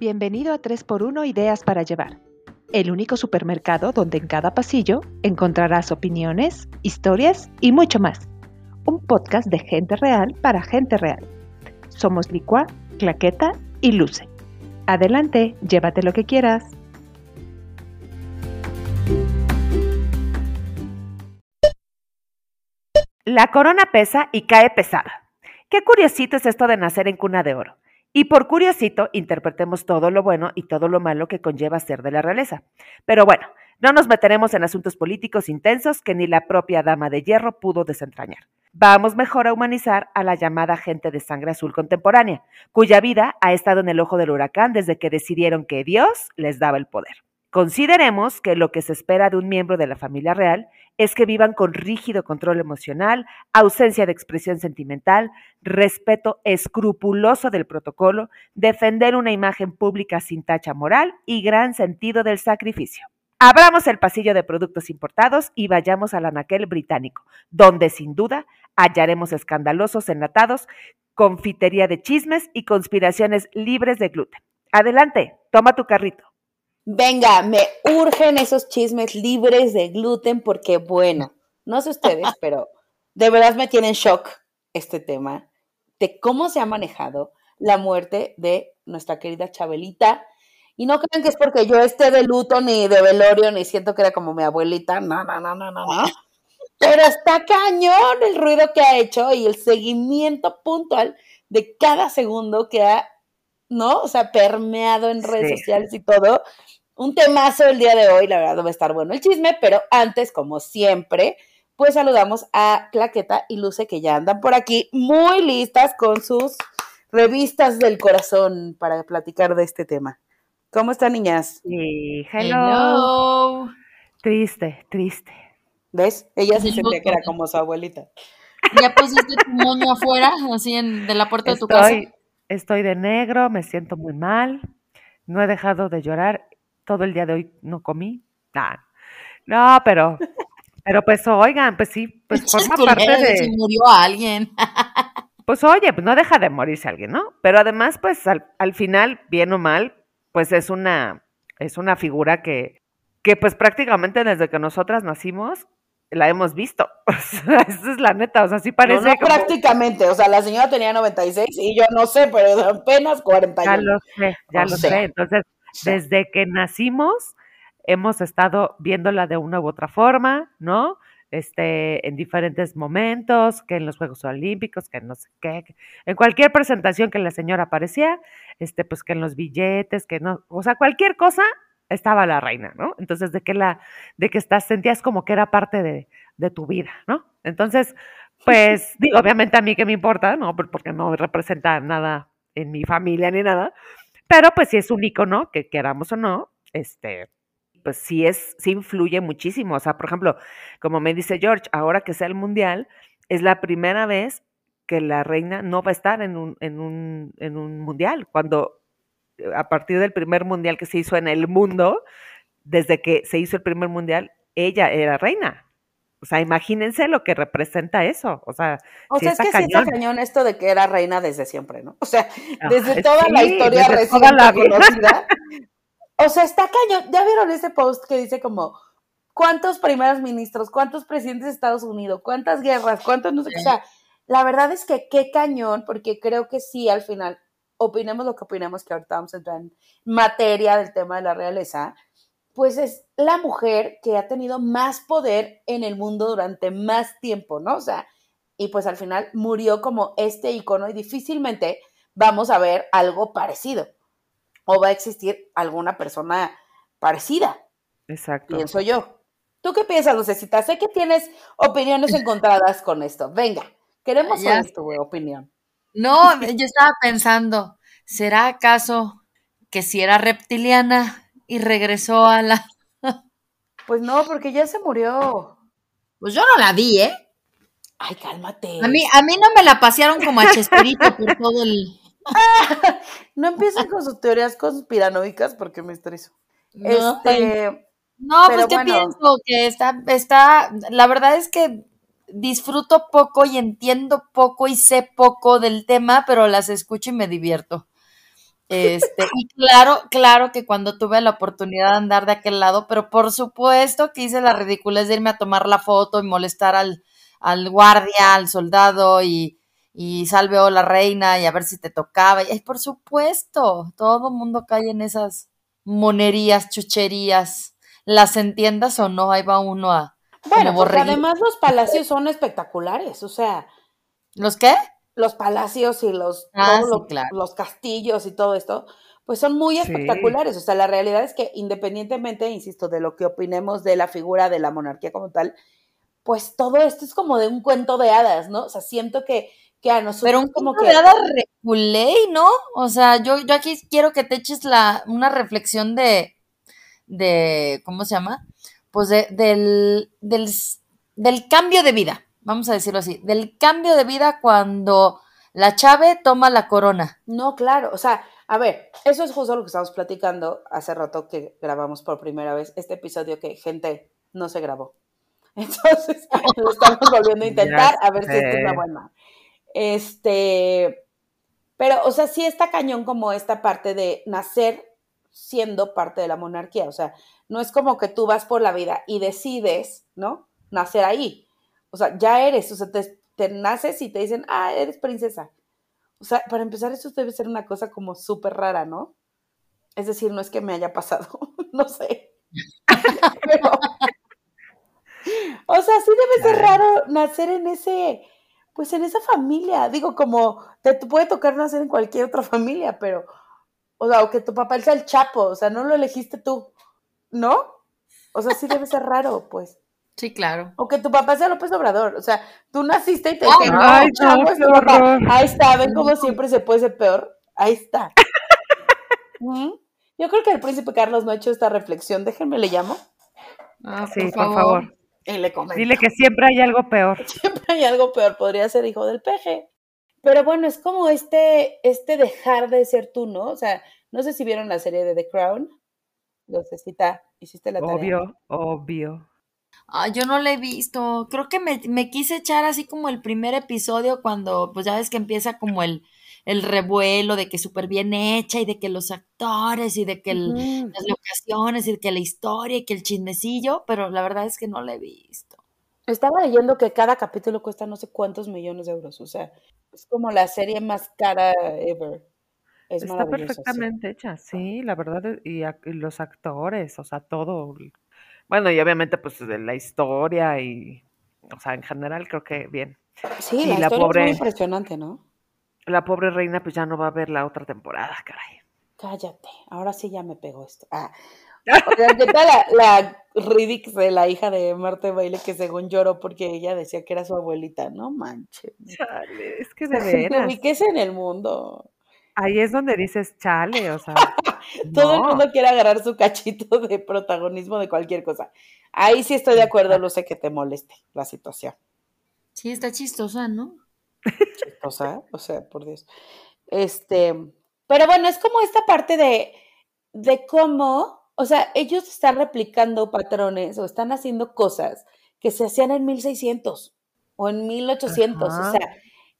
Bienvenido a 3x1 Ideas para Llevar, el único supermercado donde en cada pasillo encontrarás opiniones, historias y mucho más. Un podcast de gente real para gente real. Somos Licua, Claqueta y Luce. Adelante, llévate lo que quieras. La corona pesa y cae pesada. Qué curiosito es esto de nacer en cuna de oro. Y por curiosito, interpretemos todo lo bueno y todo lo malo que conlleva ser de la realeza. Pero bueno, no nos meteremos en asuntos políticos intensos que ni la propia dama de hierro pudo desentrañar. Vamos mejor a humanizar a la llamada gente de sangre azul contemporánea, cuya vida ha estado en el ojo del huracán desde que decidieron que Dios les daba el poder. Consideremos que lo que se espera de un miembro de la familia real es que vivan con rígido control emocional, ausencia de expresión sentimental, respeto escrupuloso del protocolo, defender una imagen pública sin tacha moral y gran sentido del sacrificio. Abramos el pasillo de productos importados y vayamos al anaquel británico, donde sin duda hallaremos escandalosos enlatados, confitería de chismes y conspiraciones libres de gluten. Adelante, toma tu carrito. Venga, me urgen esos chismes libres de gluten porque, bueno, no sé ustedes, pero de verdad me tiene en shock este tema de cómo se ha manejado la muerte de nuestra querida Chabelita. Y no crean que es porque yo esté de luto ni de velorio, ni siento que era como mi abuelita. No, no, no, no, no, no. Pero está cañón el ruido que ha hecho y el seguimiento puntual de cada segundo que ha, ¿no? O sea, permeado en redes sociales y todo un temazo el día de hoy, la verdad va a estar bueno el chisme, pero antes, como siempre, pues saludamos a Claqueta y Luce que ya andan por aquí muy listas con sus revistas del corazón para platicar de este tema. ¿Cómo están, niñas? Sí, hello. Triste, triste. ¿Ves? Ella sí sentía que era como su abuelita. ¿Ya pusiste tu moño afuera, así en, de la puerta de tu casa? Estoy de negro, me siento muy mal, no he dejado de llorar todo el día de hoy no comí. nada no, pero, pero pues oigan, pues sí, pues forma parte de... Si murió alguien. pues oye, pues no deja de morirse alguien, ¿no? Pero además, pues al, al final, bien o mal, pues es una, es una figura que, que pues prácticamente desde que nosotras nacimos, la hemos visto. O sea, esa es la neta, o sea, sí parece. No, prácticamente, o sea, la señora tenía 96 y yo no sé, pero apenas 41. Ya lo sé, ya lo sé. Entonces, desde que nacimos hemos estado viéndola de una u otra forma, ¿no? Este, en diferentes momentos, que en los Juegos Olímpicos, que no sé qué, en cualquier presentación que la señora aparecía, este, pues que en los billetes, que no, o sea, cualquier cosa estaba la reina, ¿no? Entonces, de que la, de que estás, sentías como que era parte de, de tu vida, ¿no? Entonces, pues, digo, obviamente a mí que me importa, ¿no? Porque no representa nada en mi familia ni nada, pero pues sí es un icono, que queramos o no, este, pues sí es, sí influye muchísimo. O sea, por ejemplo, como me dice George, ahora que sea el mundial, es la primera vez que la reina no va a estar en un, en un, en un mundial. Cuando eh, a partir del primer mundial que se hizo en el mundo, desde que se hizo el primer mundial, ella era reina. O sea, imagínense lo que representa eso. O sea, o sea es que sí está cañón esto de que era reina desde siempre, ¿no? O sea, desde toda la historia reciente la conocida. o sea, está cañón. ¿Ya vieron ese post que dice como cuántos primeros ministros, cuántos presidentes de Estados Unidos, cuántas guerras, cuántos no sé qué? O sea, la verdad es que qué cañón, porque creo que sí, al final, opinemos lo que opinemos, que ahorita vamos a entrar en materia del tema de la realeza pues es la mujer que ha tenido más poder en el mundo durante más tiempo, ¿no? O sea, y pues al final murió como este icono y difícilmente vamos a ver algo parecido o va a existir alguna persona parecida. Exacto. Pienso yo. ¿Tú qué piensas, Lucecita? Sé que tienes opiniones encontradas con esto. Venga, queremos saber tu opinión. No, yo estaba pensando, ¿será acaso que si era reptiliana y regresó a la... Pues no, porque ya se murió. Pues yo no la vi, ¿eh? Ay, cálmate. A mí, a mí no me la pasearon como a Chespirito por todo el... no empiecen con sus teorías conspiranoicas porque me estreso. No, este, no pues ¿qué pienso? Que está, está, la verdad es que disfruto poco y entiendo poco y sé poco del tema, pero las escucho y me divierto. Este, y claro, claro que cuando tuve la oportunidad de andar de aquel lado, pero por supuesto que hice la ridiculez de irme a tomar la foto y molestar al, al guardia, al soldado y, y salve o la reina y a ver si te tocaba. Y por supuesto, todo el mundo cae en esas monerías, chucherías, las entiendas o no, ahí va uno a... Bueno, porque además los palacios son espectaculares, o sea... ¿Los qué? Los palacios y los, ah, los castillos y todo esto, pues son muy espectaculares. O sea, la realidad es que independientemente, insisto, de lo que opinemos de la figura de la monarquía como tal, pues todo esto es como de un cuento de hadas, ¿no? O sea, siento que, que a nosotros Pero un como que... de hadas reculé, ¿no? O sea, yo, yo aquí quiero que te eches la, una reflexión de, de, ¿cómo se llama? Pues de, del, del, del cambio de vida, vamos a decirlo así, del cambio de vida cuando la Chave toma la corona. No, claro, o sea, a ver, eso es justo lo que estamos platicando hace rato que grabamos por primera vez este episodio que gente no se grabó. Entonces, lo estamos volviendo a intentar a ver si es una buena. Este, pero, o sea, sí está cañón como esta parte de nacer siendo parte de la monarquía. O sea, no es como que tú vas por la vida y decides, ¿no? Nacer ahí. O sea, ya eres, o sea, te, te naces y te dicen, ah, eres princesa. O sea, para empezar, eso debe ser una cosa como súper rara, ¿no? Es decir, no es que me haya pasado, no sé. Pero, o sea, sí debe ser raro nacer en ese, pues en esa familia. Digo, como te, puede tocar nacer en cualquier otra familia, pero, o sea, o que tu papá sea el chapo, o sea, no lo elegiste tú, ¿no? O sea, sí debe ser raro, pues. Sí, claro. O que tu papá sea López Obrador, o sea, tú naciste y te dije, ay, chapo, es tu papá. Ahí está, ven cómo siempre se puede ser peor. Ahí está. Yo creo que el príncipe Carlos no ha hecho esta reflexión. Déjenme le llamo. Ah, sí, por favor. Y le Dile que siempre hay algo peor. Siempre hay algo peor, podría ser hijo del peje. Pero bueno, es como este, este dejar de ser tú, ¿no? O sea, no sé si vieron la serie de The Crown. No sé si hiciste la tarea. Obvio, obvio. Ah, yo no la he visto. Creo que me, me, quise echar así como el primer episodio cuando, pues ya ves que empieza como el, el revuelo de que súper bien hecha y de que los actores y de que las locaciones y de que la historia y que el chismecillo, pero la verdad es que no la he visto. Estaba leyendo que cada capítulo cuesta no sé cuántos millones de euros, o sea, es como la serie más cara ever. Está perfectamente hecha, sí, la verdad, y, los actores, o sea, todo. Bueno, y obviamente, pues la historia y, o sea, en general creo que bien. Sí, la, historia es muy impresionante, ¿no? la pobre reina pues ya no va a ver la otra temporada, caray. Cállate, ahora sí ya me pegó esto. Ah. ¿qué tal la, la de la hija de Marta Baile que según lloró porque ella decía que era su abuelita? No manches. Chale, es que de veras. es en el mundo. Ahí es donde dices chale, o sea. Todo el mundo quiere agarrar su cachito de protagonismo de cualquier cosa. Ahí sí estoy de acuerdo, lo sé que te moleste la situación. Sí, está chistosa, ¿no? Chistosa, o sea, por Dios. Este, pero bueno, es como esta parte de, de cómo, o sea, ellos están replicando patrones o están haciendo cosas que se hacían en 1600 o en 1800, o sea,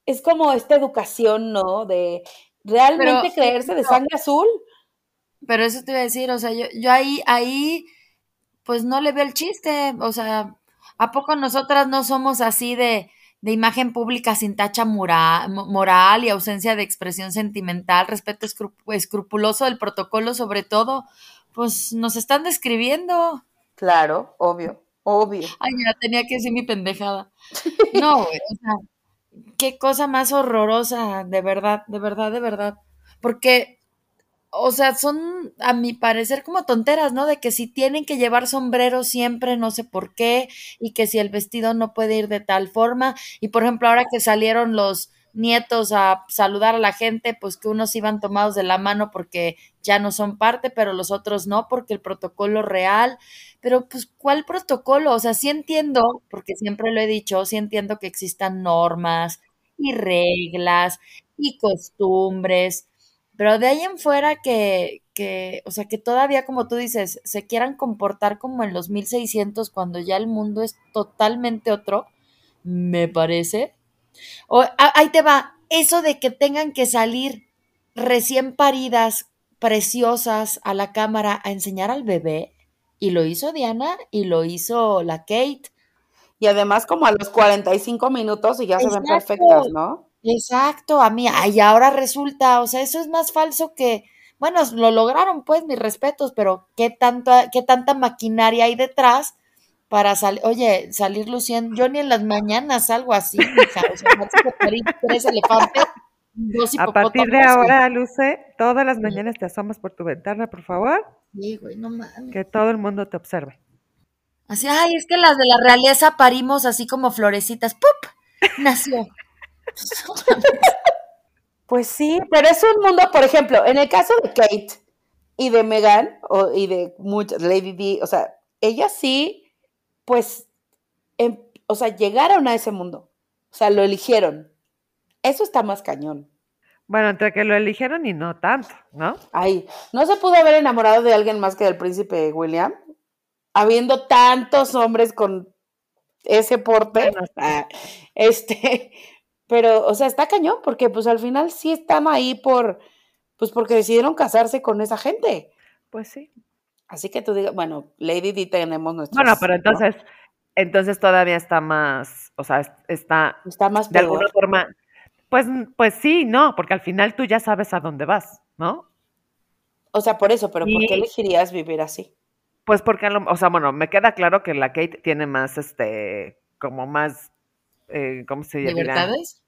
es como esta educación, ¿no? De realmente creerse de sangre azul. Pero eso te iba a decir, o sea, yo, yo ahí, ahí, pues no le veo el chiste, o sea, ¿a poco nosotras no somos así de, de imagen pública sin tacha moral, y ausencia de expresión sentimental, respeto escrupuloso del protocolo sobre todo, pues nos están describiendo. Claro, obvio, obvio. Ay, ya tenía que decir mi pendejada. No, o sea, qué cosa más horrorosa, de verdad, de verdad, de verdad. Porque o sea, son a mi parecer como tonteras, ¿no? De que si tienen que llevar sombrero siempre, no sé por qué, y que si el vestido no puede ir de tal forma. Y por ejemplo, ahora que salieron los nietos a saludar a la gente, pues que unos iban tomados de la mano porque ya no son parte, pero los otros no, porque el protocolo real. Pero pues, ¿cuál protocolo? O sea, sí entiendo, porque siempre lo he dicho, sí entiendo que existan normas y reglas y costumbres pero de ahí en fuera que, que, o sea, que todavía, como tú dices, se quieran comportar como en los 1600 cuando ya el mundo es totalmente otro, me parece. O, ahí te va, eso de que tengan que salir recién paridas, preciosas, a la cámara a enseñar al bebé. Y lo hizo Diana y lo hizo la Kate. Y además como a los 45 minutos y ya se ven perfectas, ¿no? Exacto, a mí, y ahora resulta, o sea, eso es más falso que, bueno, lo lograron pues, mis respetos, pero qué tanta, qué tanta maquinaria hay detrás para salir, oye, salir luciendo, yo ni en las mañanas salgo así, hija, o sea, tres elefantes, dos A partir de ahora, Luce, todas las mañanas te asomas por tu ventana, por favor. Sí, güey, no mames. Que todo el mundo te observe. Así, ay, es que las de la realeza parimos así como florecitas, ¡pup! Nació. pues sí, pero es un mundo, por ejemplo, en el caso de Kate y de Megan, o, y de muchas, Lady D, o sea, ellas sí, pues, em, o sea, llegaron a ese mundo. O sea, lo eligieron. Eso está más cañón. Bueno, entre que lo eligieron y no tanto, ¿no? Ay, ¿no se pudo haber enamorado de alguien más que del príncipe William? habiendo tantos hombres con ese porte, ah, este, pero, o sea, está cañón, porque pues al final sí están ahí por, pues porque decidieron casarse con esa gente. Pues sí. Así que tú digas, bueno, Lady D tenemos nuestro. Bueno, pero entonces, entonces todavía está más, o sea, está, está más de alguna forma, pues, pues sí, no, porque al final tú ya sabes a dónde vas, ¿no? O sea, por eso, pero ¿por qué elegirías vivir así? Pues porque, o sea, bueno, me queda claro que la Kate tiene más, este, como más, eh, ¿cómo se llama? ¿Libertades?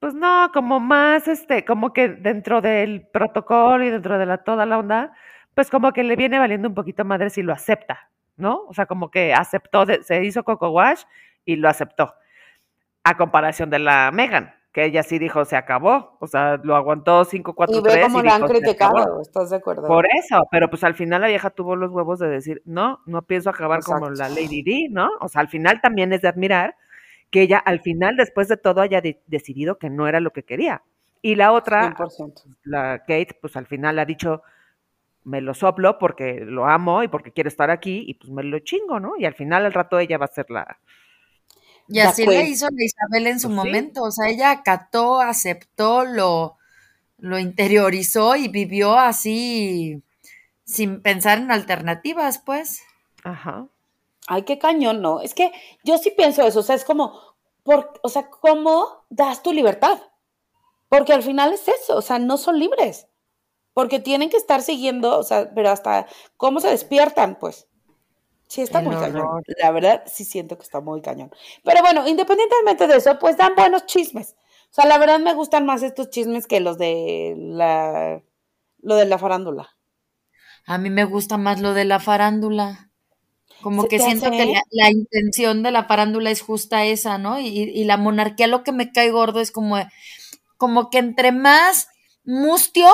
Pues no, como más, este, como que dentro del protocolo y dentro de la toda la onda, pues como que le viene valiendo un poquito madre si lo acepta, ¿no? O sea, como que aceptó, se hizo Coco Wash y lo aceptó. A comparación de la Megan, que ella sí dijo, se acabó, o sea, lo aguantó 5, 4, 3. Y ve cómo la han criticado, ¿estás de acuerdo? Por eso, pero pues al final la vieja tuvo los huevos de decir, no, no pienso acabar como la Lady D, ¿no? O sea, al final también es de admirar que ella al final, después de todo, haya decidido que no era lo que quería. Y la otra, la Kate, pues al final ha dicho, me lo soplo porque lo amo y porque quiero estar aquí y pues me lo chingo, ¿no? Y al final al rato ella va a ser la, y así le hizo a Isabel en su pues momento, o sea, ella acató, aceptó, lo, lo interiorizó y vivió así sin pensar en alternativas, pues. Ajá. Ay, qué cañón, ¿no? Es que yo sí pienso eso, o sea, es como, por, o sea, ¿cómo das tu libertad? Porque al final es eso, o sea, no son libres, porque tienen que estar siguiendo, o sea, pero hasta cómo se despiertan, pues. Sí, está muy cañón. La verdad, sí siento que está muy cañón. Pero bueno, independientemente de eso, pues dan buenos chismes. O sea, la verdad me gustan más estos chismes que los de la lo de la farándula. A mí me gusta más lo de la farándula. Como que siento que la, intención de la farándula es justa esa, ¿no? Y, y, la monarquía lo que me cae gordo es como, como que entre más mustio,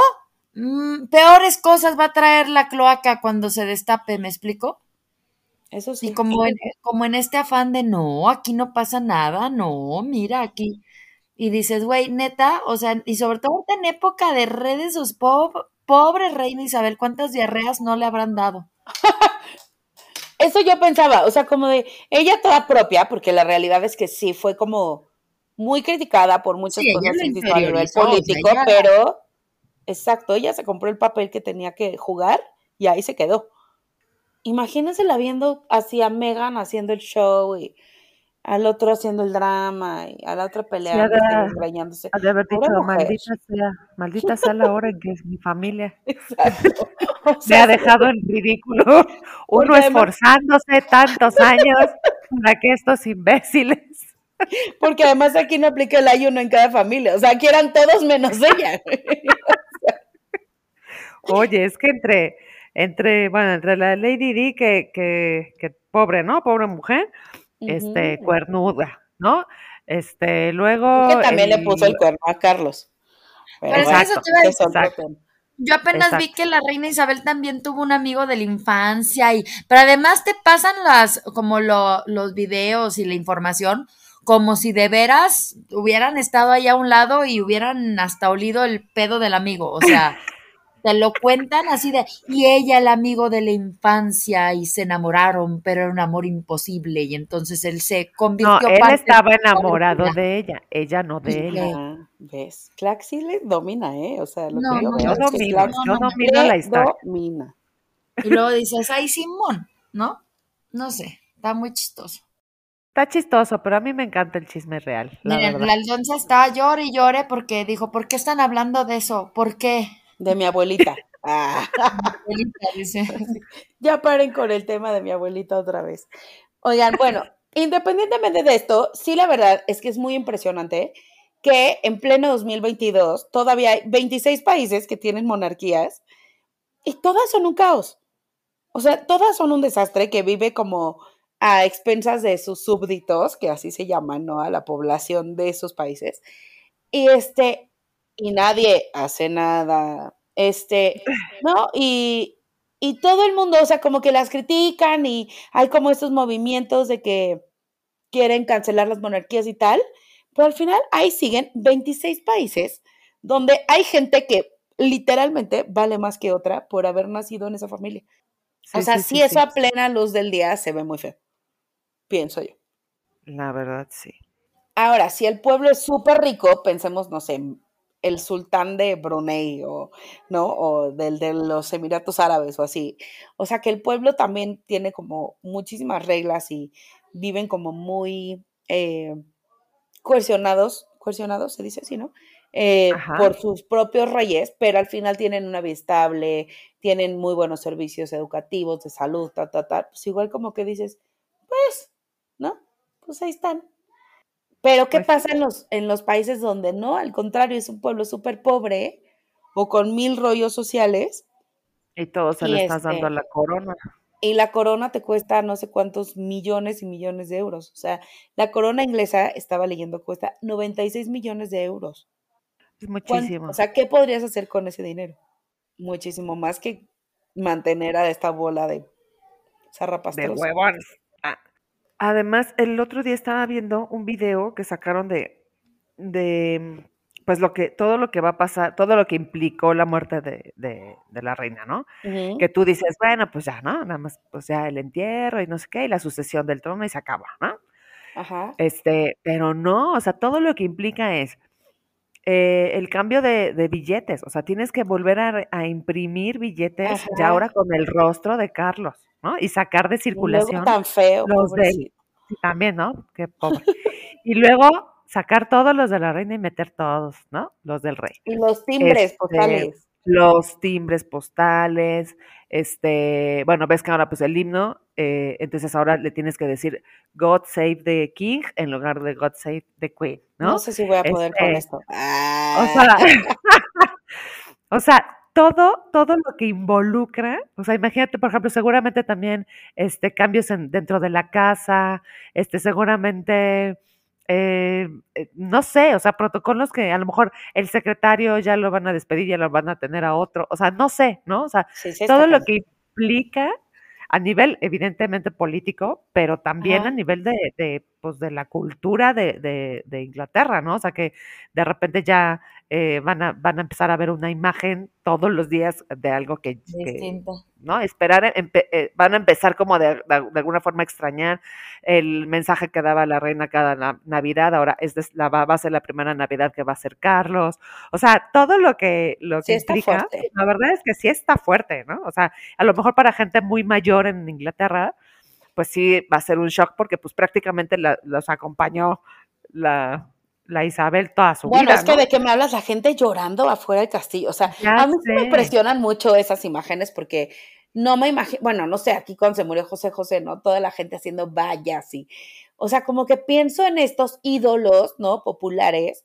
mm, peores cosas va a traer la cloaca cuando se destape, ¿me explico? Eso sí. Y como en, como en este afán de no, aquí no pasa nada, no, mira aquí. Y dices, güey, neta, o sea, y sobre todo en época de redes, sus pobre reina Isabel, ¿cuántas diarreas no le habrán dado? Eso yo pensaba, o sea, como de ella toda propia, porque la realidad es que sí fue como muy criticada por muchas cosas a nivel político, pero exacto, ella se compró el papel que tenía que jugar y ahí se quedó la viendo así a Megan haciendo el show y al otro haciendo el drama y a la otra peleando engañándose. Ha de haber dicho, maldita sea, maldita sea la hora en que es mi familia. Exacto. Se ha dejado en ridículo. Uno esforzándose tantos años para que estos imbéciles. Porque además aquí no aplica el ayuno en cada familia. O sea, aquí eran todos menos ella. Oye, es que entre entre, bueno, entre la Lady D, que, que, que pobre, ¿no? Pobre mujer, este, cuernuda, ¿no? Este, luego. Que también le puso el cuerno a Carlos. Pero, eso te Yo apenas vi que la reina Isabel también tuvo un amigo de la infancia y, pero además te pasan las, como lo, los videos y la información, como si de veras hubieran estado ahí a un lado y hubieran hasta olido el pedo del amigo, o sea. te lo cuentan así de, y ella el amigo de la infancia y se enamoraron, pero era un amor imposible y entonces él se convirtió. No, él estaba enamorado de ella, ella no de él. Ah, ¿Ves? Sí le domina, ¿eh? O sea, lo No, que yo no, veo Yo es que le la historia. domina. Y luego dices, ay, Simón, ¿no? No sé, está muy chistoso. Está chistoso, pero a mí me encanta el chisme real, la Miren, verdad. la Alonso está llore y llore porque dijo, ¿por qué están hablando de eso? ¿Por qué? De mi abuelita. Ah, Abuelita, dice. ya paren con el tema de mi abuelita otra vez. Oigan, bueno, independientemente de esto, sí la verdad es que es muy impresionante que en pleno 2022 todavía hay 26 países que tienen monarquías y todas son un caos. O sea, todas son un desastre que vive como a expensas de sus súbditos, que así se llaman, ¿no? A la población de esos países. Y este, y nadie hace nada. Este, ¿no? Y, y todo el mundo, o sea, como que las critican y hay como estos movimientos de que quieren cancelar las monarquías y tal, pero al final ahí siguen 26 países donde hay gente que literalmente vale más que otra por haber nacido en esa familia. o sea, sí, sí, eso a plena luz del día se ve muy feo, pienso yo. La verdad, sí. Ahora, si el pueblo es súper rico, pensemos, no sé, el sultán de Brunei o, ¿no? O del de los Emiratos Árabes o así. O sea, que el pueblo también tiene como muchísimas reglas y viven como muy eh, coercionados, coercionados se dice así, ¿no? Eh, por sus propios reyes, pero al final tienen una vida estable, tienen muy buenos servicios educativos, de salud, ta, ta, ta. Pues igual como que dices, pues, ¿no? Pues ahí están. Pero ¿qué Pues pasa en los, en los países donde no? Al contrario, es un pueblo súper pobre o con mil rollos sociales Y todo se Y le estás dando a este- la corona. y la corona te cuesta no sé cuántos millones y millones de euros. O sea, la corona inglesa, estaba leyendo, cuesta 96 millones de euros. Es ¿Cuán- muchísimo. O sea, ¿qué podrías hacer con ese dinero? Muchísimo más que mantener a esta bola de de zarrapastrosos. huevones. Además, el otro día estaba viendo un video que sacaron de, de pues lo que, todo lo que va a pasar, todo lo que implicó la muerte de, de- de la reina, ¿no? Que tú dices, bueno, pues ya, ¿no? Nada más, pues ya el entierro y no sé qué, y la sucesión del trono y se acaba, ¿no? Ajá. Este, pero no, o sea, todo lo que implica es eh, el cambio de, de billetes, o sea, tienes que volver a, imprimir billetes ya ahora con el rostro de Carlos, ¿no? Y sacar de Y circulación tan feo, los del, también, ¿no? Qué pobre. Y luego sacar todos los de la reina y meter todos, ¿no? Los del rey. Y los timbres Este, postales. los timbres postales, este, bueno, ves que ahora pues el himno, eh, entonces ahora le tienes que decir God Save the King en lugar de God Save the Queen, No, ¿no? sé si voy a poder con Este, esto. o sea, o sea, todo, todo lo que involucra, o sea, imagínate, por ejemplo, seguramente también este, cambios en, dentro de la casa, este, seguramente, eh, eh, no sé, o sea, protocolos que a lo mejor el secretario ya lo van a despedir, ya lo van a tener a otro, o sea, no sé, ¿no? O sea, sí, sí está todo lo que implica a nivel evidentemente político, pero también a nivel de, de, pues, de la cultura de, de- de Inglaterra, ¿no? O sea que de repente ya eh, van, a, van a empezar a ver una imagen todos los días de algo que, que. ¿no? Esperar, empe- eh, van a empezar como de, de- alguna forma a extrañar el mensaje que daba la reina cada na- Navidad, ahora es la, va a ser la primera Navidad que va a ser Carlos, o sea, todo lo que, lo Sí que implica, fuerte. la verdad es que sí está fuerte, ¿no? O sea, a lo mejor para gente muy mayor en Inglaterra, pues sí va a ser un shock porque pues prácticamente la- los acompañó la, la Isabel toda su Bueno, vida, es que ¿no? de qué me hablas, la gente llorando afuera del castillo. O sea, Ya a mí me impresionan mucho esas imágenes porque no me imagino, bueno, no sé, aquí cuando se murió José José, ¿no? Toda la gente haciendo vallas y, o sea, como que pienso en estos ídolos, ¿no? Populares.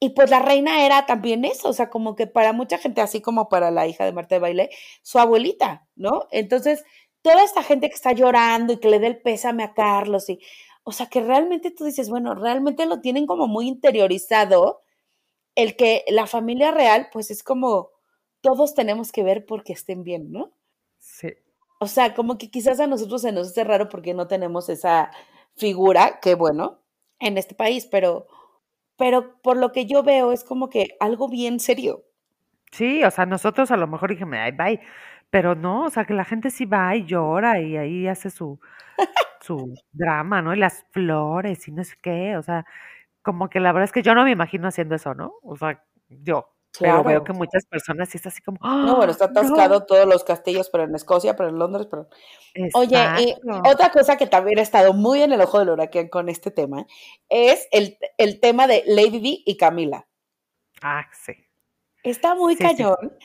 Y pues la reina era también eso, o sea, como que para mucha gente, así como para la hija de Marta de Baile, su abuelita, ¿no? Entonces, toda esta gente que está llorando y que le dé el pésame a Carlos y, o sea, que realmente tú dices, bueno, realmente lo tienen como muy interiorizado, el que la familia real, pues es como, todos tenemos que ver porque estén bien, ¿no? Sí. O sea, como que quizás a nosotros se nos hace raro porque no tenemos esa figura, que bueno, en este país, pero, pero por lo que yo veo es como que algo bien serio. Sí, o sea, nosotros a lo mejor dijimos, ay, bye, pero no, o sea, que la gente sí va y llora y ahí hace su, su drama, ¿no? Y las flores y no sé qué, o sea, como que la verdad es que yo no me imagino haciendo eso, ¿no? O sea, yo, pero veo que muchas personas sí está así como, no, bueno, está ¡Ah, atascado todos los castillos, pero en Escocia, pero en Londres, pero... Oye, y otra cosa que también ha estado muy en el ojo del huracán con este tema es el, el tema de Lady Di y Camila. Ah, sí. Está muy cañón.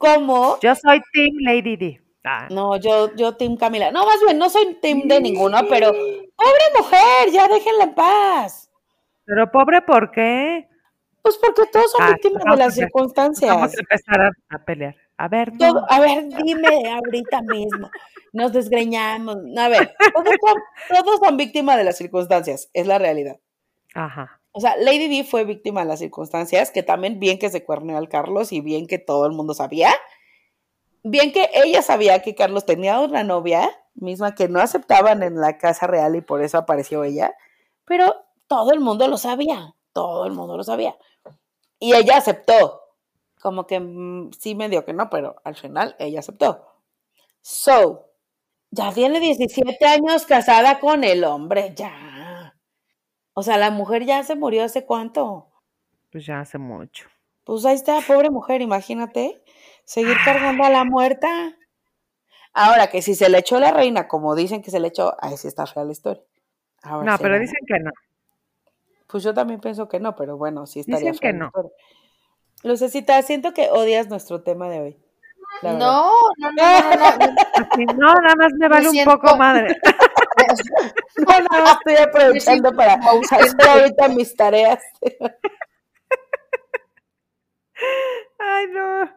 Como. Yo soy Team Lady D. Ah. No, yo, yo Team Camila. No, más bien, no soy Team de ninguno, pero pobre mujer, ya déjenla en paz. Pero pobre, ¿por qué? Pues porque todos son ah, víctimas de las circunstancias. Vamos a empezar a, pelear. A ver, a ver, dime ahorita mismo. Nos desgreñamos. A ver, todos son, todos son víctimas de las circunstancias, es la realidad. Ajá. O sea, Lady D fue víctima de las circunstancias, que también bien que se cuerneó al Carlos y bien que todo el mundo sabía. Bien que ella sabía que Carlos tenía una novia, misma que no aceptaban en la casa real y por eso apareció ella, pero todo el mundo lo sabía, todo el mundo lo sabía. Y ella aceptó, como que mm, sí me dio que no, pero al final ella aceptó. So, ya tiene 17 años casada con el hombre, ya o sea, la mujer ya se murió hace cuánto? Pues ya hace mucho. Pues ahí está, pobre mujer, imagínate, seguir cargando a la muerta. Ahora que si se le echó la reina, como dicen que se le echó, ahí sí está fea la historia. no, pero dicen que no. Pues yo también pienso que no, pero bueno, sí estaría Dicen que no. Lucecita, siento que odias nuestro tema de hoy. No, no, no, no, no, no, nada más me vale un poco madre. no, no, estoy aprovechando para hacer ahorita mis tareas. Ay, no.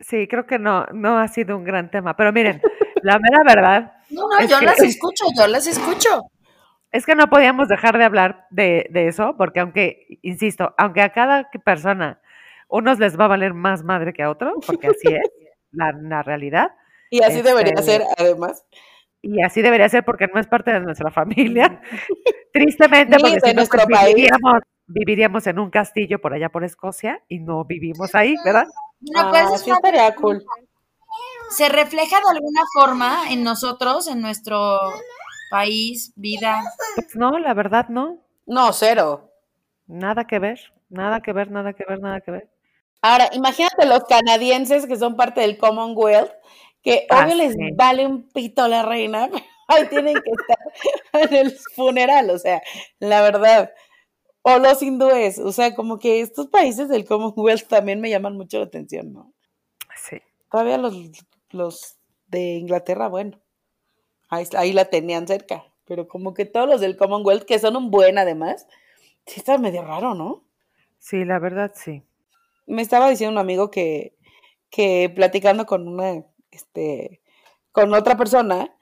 Sí, creo que no, no ha sido un gran tema. Pero miren, la mera verdad. No, no, yo las escucho, yo las escucho. Es que no podíamos dejar de hablar de, de eso, porque aunque, insisto, aunque a cada persona unos les va a valer más madre que a otro, porque así es la, la realidad. Y así debería este, ser, además. Y así debería ser porque no es parte de nuestra familia. Tristemente, porque si no, pues, viviríamos, viviríamos, en un castillo por allá por Escocia y no vivimos ahí, ¿verdad? No, pues ah, sí estaría cool. Se refleja de alguna forma en nosotros, en nuestro país, vida. Pues no, la verdad no. No, cero. Nada que ver, nada que ver, nada que ver, nada que ver. Ahora, imagínate los canadienses que son parte del Commonwealth, que ah, obvio les vale un pito la reina, ahí tienen que estar en el funeral, o sea, la verdad. O los hindúes, o sea, como que estos países del Commonwealth también me llaman mucho la atención, ¿no? Sí. Todavía los, los de Inglaterra, bueno, ahí, ahí la tenían cerca, pero como que todos los del Commonwealth, que son un buen además, sí está medio raro, ¿no? Sí, la verdad, sí. Me estaba diciendo un amigo que, que platicando con una este, con otra persona,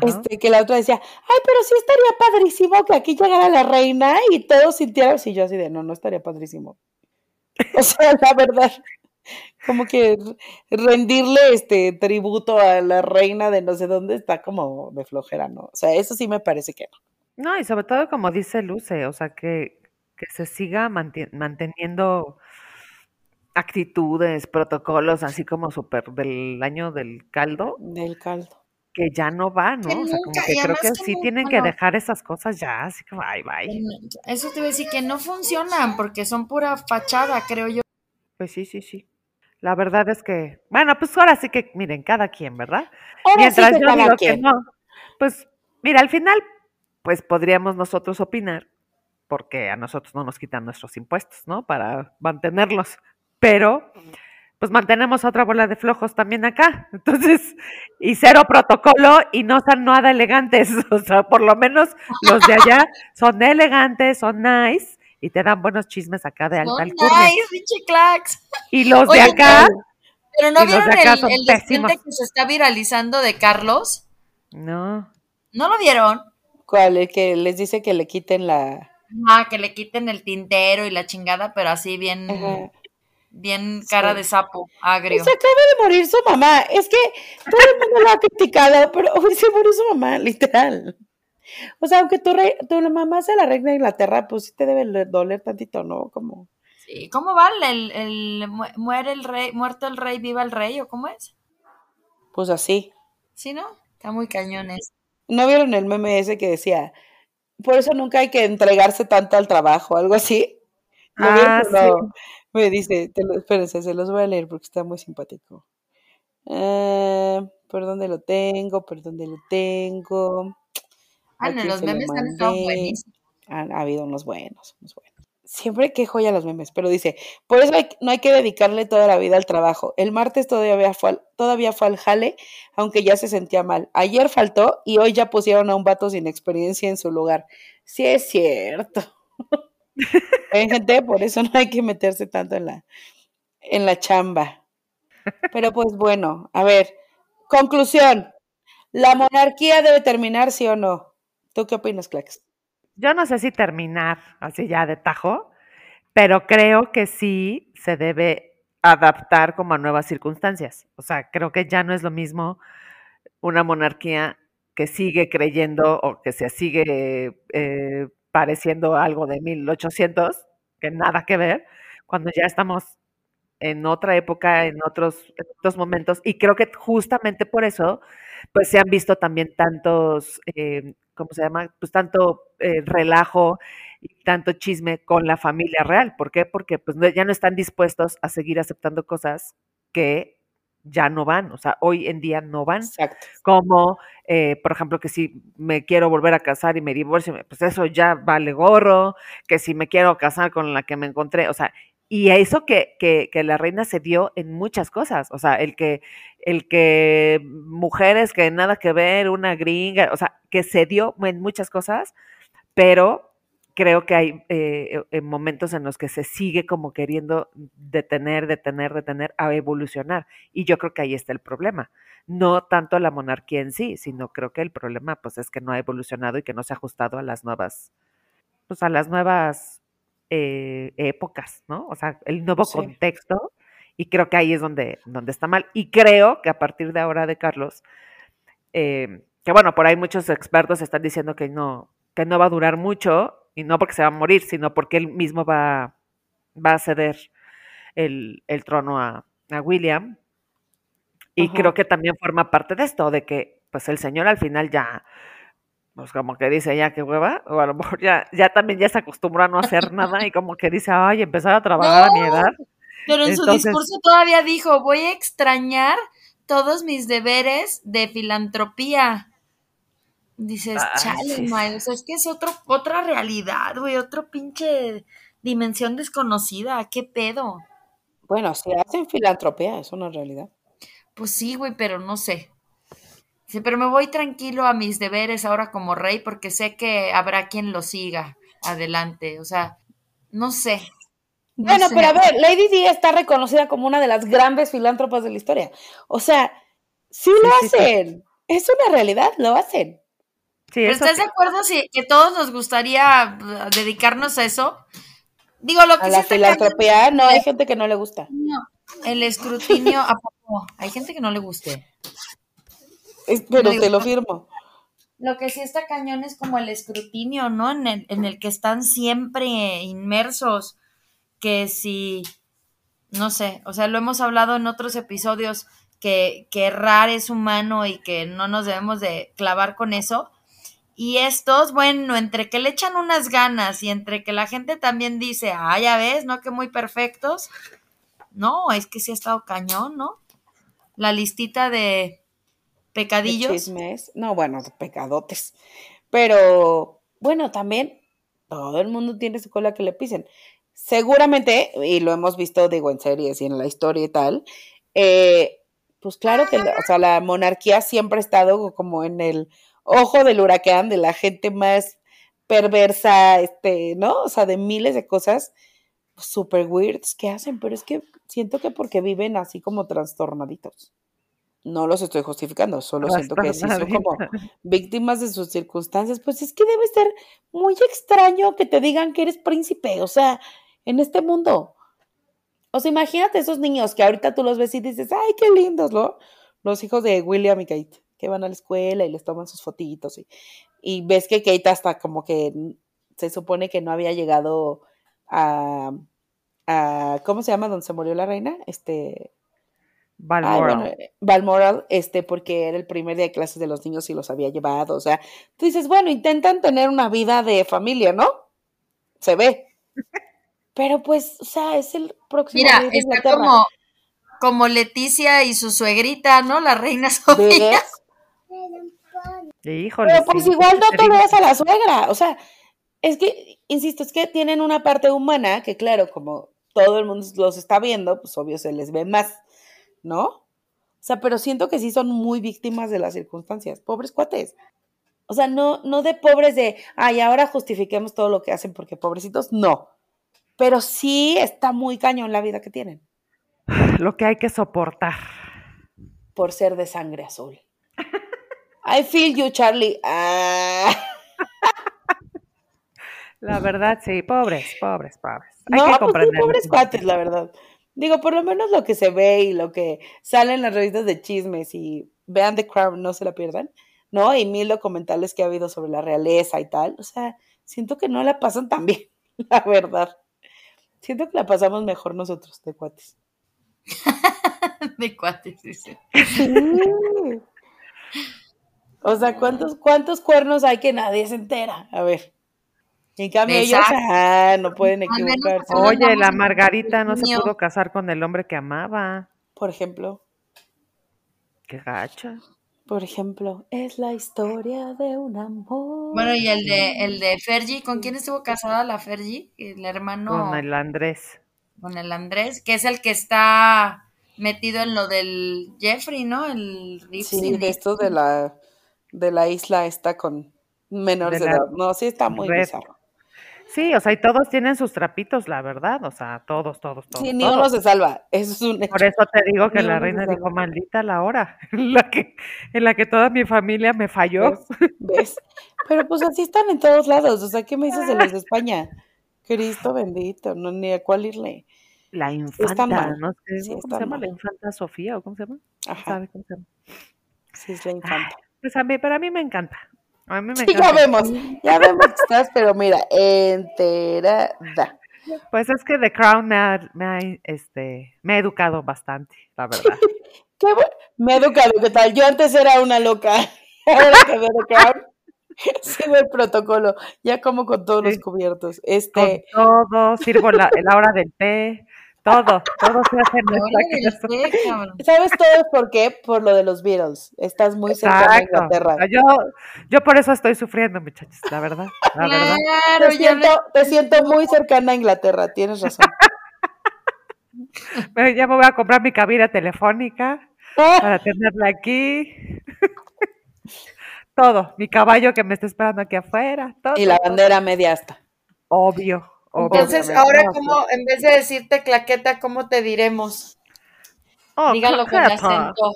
este, que la otra decía, ay, pero sí estaría padrísimo que aquí llegara la reina y todos sintieran, y yo así de, no, no estaría padrísimo. O sea, la verdad, como que rendirle este tributo a la reina de no sé dónde está como de flojera, ¿no? O sea, eso sí me parece que no. No, y sobre todo como dice Luce, o sea, que, que se siga manteniendo actitudes, protocolos, así como súper del año del caldo. Del caldo. Que ya no va, ¿no? o sea, como que creo que, sí tienen que dejar esas cosas ya, así que bye, bye. Eso te voy a decir que no funcionan porque son pura fachada, creo yo. Pues sí, sí, sí. La verdad es que, bueno, pues ahora sí que, miren, cada quien, ¿verdad? Mientras yo digo que no, pues mira, al final, pues podríamos nosotros opinar, porque a nosotros no nos quitan nuestros impuestos, ¿no? Para mantenerlos pero pues mantenemos otra bola de flojos también acá. Entonces, y cero protocolo y no son nada elegantes. O sea, por lo menos los de allá son elegantes, son nice y te dan buenos chismes acá de alta alcurnia. Nice, Y los de acá. Pero, no vieron el, el que se está viralizando de Carlos. No. ¿No lo vieron? ¿Cuál? El que les dice que le quiten la. Ah, que le quiten el tintero y la chingada, pero así bien bien cara de sapo, agrio. Se acaba de morir su mamá. Es que todo el mundo lo ha criticado, pero hoy se murió su mamá, literal. O sea, aunque tu, tu mamá sea la reina de Inglaterra, pues sí te debe doler tantito, ¿no? Como... Sí, ¿Y ¿Cómo va el, el, muere el rey, muerto el rey, viva el rey o cómo es? Pues así. Sí, ¿no? Está muy cañones. ¿No vieron el meme ese que decía, por eso nunca hay que entregarse tanto al trabajo, algo así? ¿Lo Ah, vieron? No. Me dice, te lo, espérense, se los voy a leer porque está muy simpático. Eh, ¿Por dónde lo tengo? ¿Por dónde lo tengo? Ah, ¿A no, los lo memes han estado buenísimos. Han ha habido unos buenos, unos buenos. Siempre que joya los memes, pero dice, por eso hay- no hay que dedicarle toda la vida al trabajo. El martes todavía fue, al, todavía fue al jale, aunque ya se sentía mal. Ayer faltó y hoy ya pusieron a un vato sin experiencia en su lugar. Sí es cierto. Gente, por eso no hay que meterse tanto en la, en la chamba. Pero pues bueno, a ver, conclusión. ¿La monarquía debe terminar, sí o no? ¿Tú qué opinas, Clax? Yo no sé si terminar así ya de tajo, pero creo que sí se debe adaptar como a nuevas circunstancias. O sea, creo que ya no es lo mismo una monarquía que sigue creyendo o que se sigue eh, pareciendo algo de 1800, que nada que ver, cuando ya estamos en otra época, en otros, en otros momentos, y creo que justamente por eso, pues se han visto también tantos, eh, ¿cómo se llama? Pues tanto eh, relajo y tanto chisme con la familia real. ¿Por qué? Porque pues ya no están dispuestos a seguir aceptando cosas que ya no van, o sea, hoy en día no van Exacto. como, eh, por ejemplo, que si me quiero volver a casar y me divorcio, pues eso ya vale gorro, que si me quiero casar con la que me encontré, o sea, y eso que, que, que la reina se dio en muchas cosas, o sea, el que, el que mujeres que nada que ver, una gringa, o sea, que se dio en muchas cosas, pero creo que hay eh, eh, momentos en los que se sigue como queriendo detener, detener, detener a evolucionar. Y yo creo que ahí está el problema. No tanto la monarquía en sí, sino creo que el problema pues es que no ha evolucionado y que no se ha ajustado a las nuevas, pues a las nuevas eh, épocas, ¿no? O sea, el nuevo Sí. contexto. Y creo que ahí es donde, donde está mal. Y creo que a partir de ahora de Carlos, eh, que bueno, por ahí muchos expertos están diciendo que no, que no va a durar mucho, y no porque se va a morir, sino porque él mismo va, va a ceder el, el trono a, a William. Y Ajá. creo que también forma parte de esto, de que pues el señor al final ya, pues como que dice ya que hueva, o a lo mejor ya, ya también ya se acostumbró a no hacer nada y como que dice, ay, empezar a trabajar a mi edad. Pero en su discurso todavía dijo, voy a extrañar todos mis deberes de filantropía. Dices, Ay, chale, sí. Es que es otro, otra realidad, güey, otro pinche dimensión desconocida, qué pedo. Bueno, si hacen filantropía, es una realidad. Pues sí, güey, pero no sé. Sí, pero me voy tranquilo a mis deberes ahora como rey porque sé que habrá quien lo siga adelante. O sea, no sé. No Bueno, sé. pero a ver, Lady Di está reconocida como una de las grandes filántropas de la historia. O sea, sí lo Sí, sí, sí. hacen. Es una realidad, lo hacen. Sí, ¿Pero eso estás de acuerdo si que todos nos gustaría uh, dedicarnos a eso? Digo, lo que A sí la está filantropía, no, hay gente que no le gusta. cañón, el escrutinio, ¿a poco? Hay gente que no le guste. Es- pero No, te lo firmo. Lo que sí está cañón es como el escrutinio, ¿no? En el, en el que están siempre inmersos, que si, no sé, o sea, lo hemos hablado en otros episodios, que, que errar es humano y que no nos debemos de clavar con eso. Y estos, bueno, entre que le echan unas ganas y entre que la gente también dice, ah, ya ves, ¿no? Que muy perfectos. No, es que sí ha estado cañón, ¿no? La listita de pecadillos. No, bueno, pecadotes. Pero, bueno, también todo el mundo tiene su cola que le pisen. Seguramente, y lo hemos visto, digo, en series y en la historia y tal, eh, pues claro que, o sea, la monarquía siempre ha estado como en el ojo del huracán de la gente más perversa, este, ¿no? O sea, de miles de cosas super weirds que hacen, pero es que siento que porque viven así como trastornaditos. No los estoy justificando, solo siento que sí son como víctimas de sus circunstancias. Pues es que debe ser muy extraño que te digan que eres príncipe, o sea, en este mundo. O sea, imagínate esos niños que ahorita tú los ves y dices, ay, qué lindos, ¿no? Los hijos de William y Kate, que van a la escuela y les toman sus fotitos. Y, y ves que Kate hasta como que se supone que no había llegado a, a ¿cómo se llama donde se murió la reina? Este, Ay, Balmoral. bueno, eh, Balmoral, este, porque era el primer día de clases de los niños y los había llevado. O sea, tú dices, bueno, intentan tener una vida de familia, ¿no? Se ve. Pero pues, o sea, es el próximo Mira, de está como, como Leticia y su suegrita, ¿no? La reina Sofía. ¿Ves? Híjole, Pero pues sí, igual no toleras a la suegra. O sea, es que, insisto, es que tienen una parte humana que, claro, como todo el mundo los está viendo, pues obvio se les ve más, ¿no? O sea, pero siento que sí son muy víctimas de las circunstancias. Pobres cuates. O sea, no, no de pobres de, ay, ahora justifiquemos todo lo que hacen porque pobrecitos, no. Pero sí está muy cañón la vida que tienen Lo que hay que soportar. por ser de sangre azul. I feel you, Charlie. Ah. La verdad, sí, pobres, pobres, pobres. Hay No, que pues sí, pobres cuates, la verdad. Digo, por lo menos lo que se ve y lo que sale en las revistas de chismes y vean The Crown, no se la pierdan, ¿no? Y mil documentales que ha habido sobre la realeza y tal. O sea, siento que no la pasan tan bien, la verdad. Siento que la pasamos mejor nosotros, de cuates. De cuates, dice. Sí. O sea, ¿cuántos, ¿cuántos cuernos hay que nadie se entera? A ver. En cambio, ellos Exacto. ah, no pueden equivocarse. Oye, la Margarita no se pudo casar con el hombre que amaba. Por ejemplo. Qué gacha. Por ejemplo, es la historia de un amor. Bueno, y el de, el de Fergie, ¿con quién estuvo casada la Fergie? El hermano Con el Andrés. con el Andrés, que es el que está metido en lo del Jeffrey, ¿no? El Sí, Ripsy. de esto de la, de la isla está con menores De de, la edad. No, sí está muy red. bizarro. Sí, o sea, y todos tienen sus trapitos, la verdad. O sea, todos, todos, todos. Sí, ni todos. uno se salva. Eso es un hecho. Por eso te digo que Ni la reina dijo, maldita la hora, en la que, en la que toda mi familia me falló. ¿Ves? ¿Ves? Pero pues así están en todos lados. O sea, ¿qué me dices de los de España? Cristo bendito, no ni a cuál irle. La infanta, no sé, Sí, ¿cómo se llama? mal. La infanta Sofía, ¿o cómo se llama? Ajá, ¿Sabe cómo se llama? sí es la infanta. Pues a mí, pero a mí me encanta. A mí me Sí, ya vemos, ya vemos que estás, pero mira, enterada. Pues es que The Crown me ha, me ha, este, me ha educado bastante, la verdad. Qué bueno. Me he educado, ¿qué tal? Yo antes era una loca. Ahora que veo The Crown, sigo el protocolo. Ya como con todos los cubiertos. Con Este, todo, sirvo la, la hora del té, todo, todo se hace en del casa. ¿sabes todo por qué? Por lo de los Beatles. Estás muy cerca de. Inglaterra. Yo, yo por eso estoy sufriendo, muchachos, la verdad, la verdad. Claro, Te siento, te siento muy cercana a Inglaterra, tienes razón. Pero Ya me voy a comprar mi cabina telefónica para tenerla aquí. Todo, mi caballo que me está esperando aquí afuera, todo. Y la bandera media hasta. Obvio. Entonces, ahora, no, como en vez de decirte claqueta, ¿cómo te diremos? Oh, Dígalo con claqueta, acento.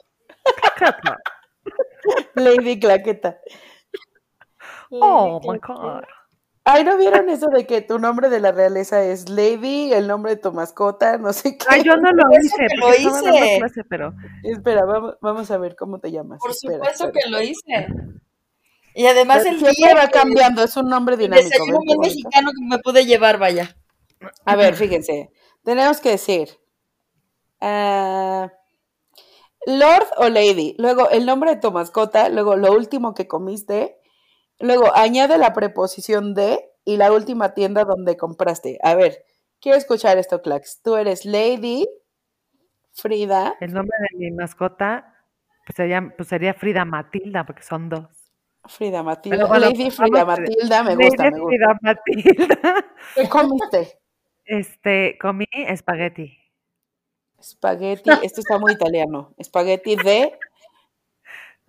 claqueta. Lady Claqueta. Oh my God. Ay, ¿no vieron eso de que tu nombre de la realeza es Lady, el nombre de tu mascota, no sé qué? Ay, yo no lo hice, lo hice. clase, pero Espera, vamos, vamos a ver cómo te llamas. Por Espera, supuesto espera. que lo hice. Y además el Siempre día va que cambiando, es un nombre dinámico. desayuno ¿ven qué bien mexicano que me pude llevar, vaya. A ver, fíjense, tenemos que decir ah, Lord o Lady, luego el nombre de tu mascota, luego lo último que comiste, luego añade la preposición de y la última tienda donde compraste. A ver, quiero escuchar esto, Clax. Tú eres Lady, Frida, el nombre de mi mascota pues sería, pues sería Frida Matilda, porque son dos. Frida Matilda, bueno, Lady Frida Matilda, me gusta, Lady me gusta. Frida Matilda. ¿Qué comiste? Este, comí espagueti. Espagueti, esto está muy italiano. Espagueti de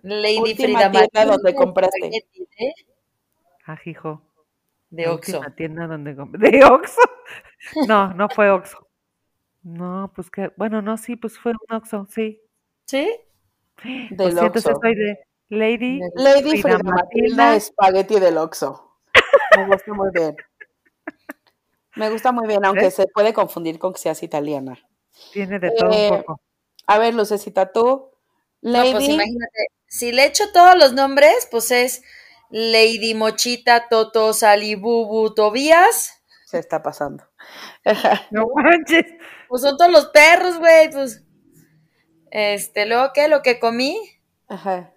Lady Última Frida Matilda, donde compraste. de, Ajijo. de La Oxxo. tienda donde compré. ¿De Oxxo? No, no fue Oxxo. No, pues que, bueno, no, sí, pues fue un Oxxo, sí. ¿Sí? del Pues sí, entonces Oxxo. soy de Lady Lady Frida Frida Matilda. Espagueti del Oxxo. Me gusta muy bien. Me gusta muy bien, aunque ¿Ves? se puede confundir con que seas italiana. Tiene de todo Eh, un poco. A ver, Lucecita, tú, No, Lady, pues imagínate, si le echo todos los nombres, pues es Lady Mochita, Toto, Salibubu, Tobías, se está pasando. No manches. Pues son todos los perros, güey, pues. Este, luego, ¿qué? Lo que comí, Ajá.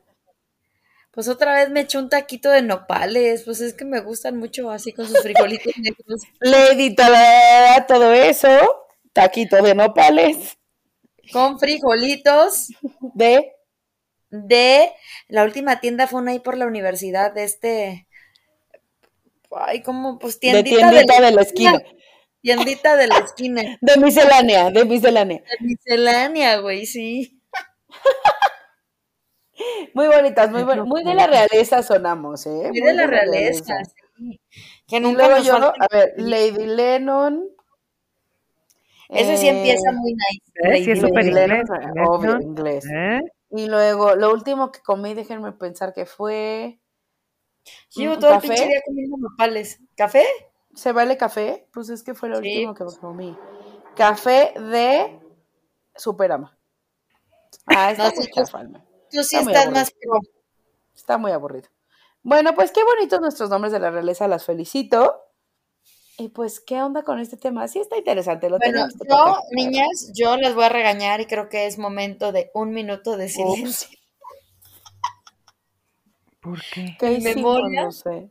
Pues otra vez me eché un taquito de nopales, pues es que me gustan mucho así con sus frijolitos negros. Lady, todo, todo eso, taquito de nopales, Con frijolitos de... de la última tienda fue una ahí por la universidad de este ay cómo pues De tiendita de, tiendita la, de la esquina. tiendita de la esquina De miscelánea, de miscelánea. de miscelánea güey sí Muy bonitas, muy bonitas. Muy de la realeza sonamos, ¿eh? muy de la realeza sí. que Y nunca luego nos yo, falta- a ver, Lady Lennon. ese sí eh, empieza muy nice ¿Eh? Sí, es súper inglés. Obvio, inglés. ¿Eh? Y luego, lo último que comí, déjenme pensar que fue. Yo llevo mm, todo el ¿Café? pinche día comiendo nopales café ¿Se vale café? Pues es que fue lo Sí. último que comí. Café de Superama. Ah, está No, muy sí, tú- sí Está estás más pro Está muy aburrido. Bueno, pues qué bonitos nuestros nombres de la realeza, las felicito. Y pues, ¿qué onda con este tema? Sí está interesante, lo Bueno, yo, tocar. niñas, yo las voy a regañar y creo que es momento de un minuto de silencio. ¿Por qué? ¿Qué ¿En memoria? No sé.